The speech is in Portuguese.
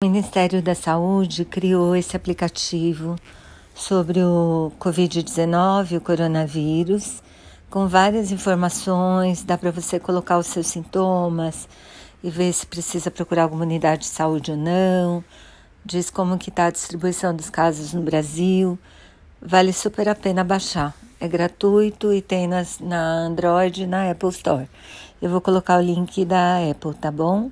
O Ministério da Saúde criou esse aplicativo sobre o Covid-19, o coronavírus, com várias informações. Dá para você colocar os seus sintomas e ver se precisa procurar alguma unidade de saúde ou não. Diz como que está a distribuição dos casos no Brasil. Vale super a pena baixar. É gratuito e tem nas, na Android e na Apple Store. Eu vou colocar o link da Apple, tá bom?